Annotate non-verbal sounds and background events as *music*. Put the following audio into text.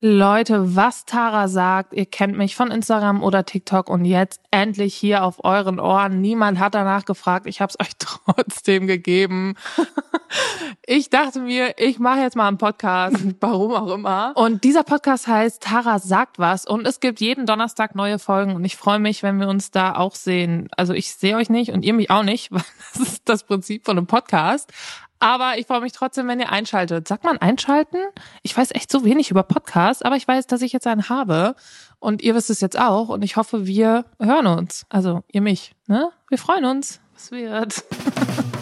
Leute, was Tara sagt, ihr kennt mich von Instagram oder TikTok und jetzt endlich hier auf euren Ohren. Niemand hat danach gefragt, ich habe es *laughs* euch trotzdem gegeben. *laughs* ich dachte mir, ich mache jetzt mal einen Podcast, *laughs* warum auch immer. Und dieser Podcast heißt Tara sagt was und es gibt jeden Donnerstag neue Folgen und ich freue mich, wenn wir uns da auch sehen. Also ich sehe euch nicht und ihr mich auch nicht, weil das ist das Prinzip von einem Podcast. Aber ich freue mich trotzdem, wenn ihr einschaltet. Sagt man einschalten? Ich weiß echt so wenig über Podcasts, aber ich weiß, dass ich jetzt einen habe. Und ihr wisst es jetzt auch. Und ich hoffe, wir hören uns. Also ihr mich. Ne? Wir freuen uns. Es wird. *laughs*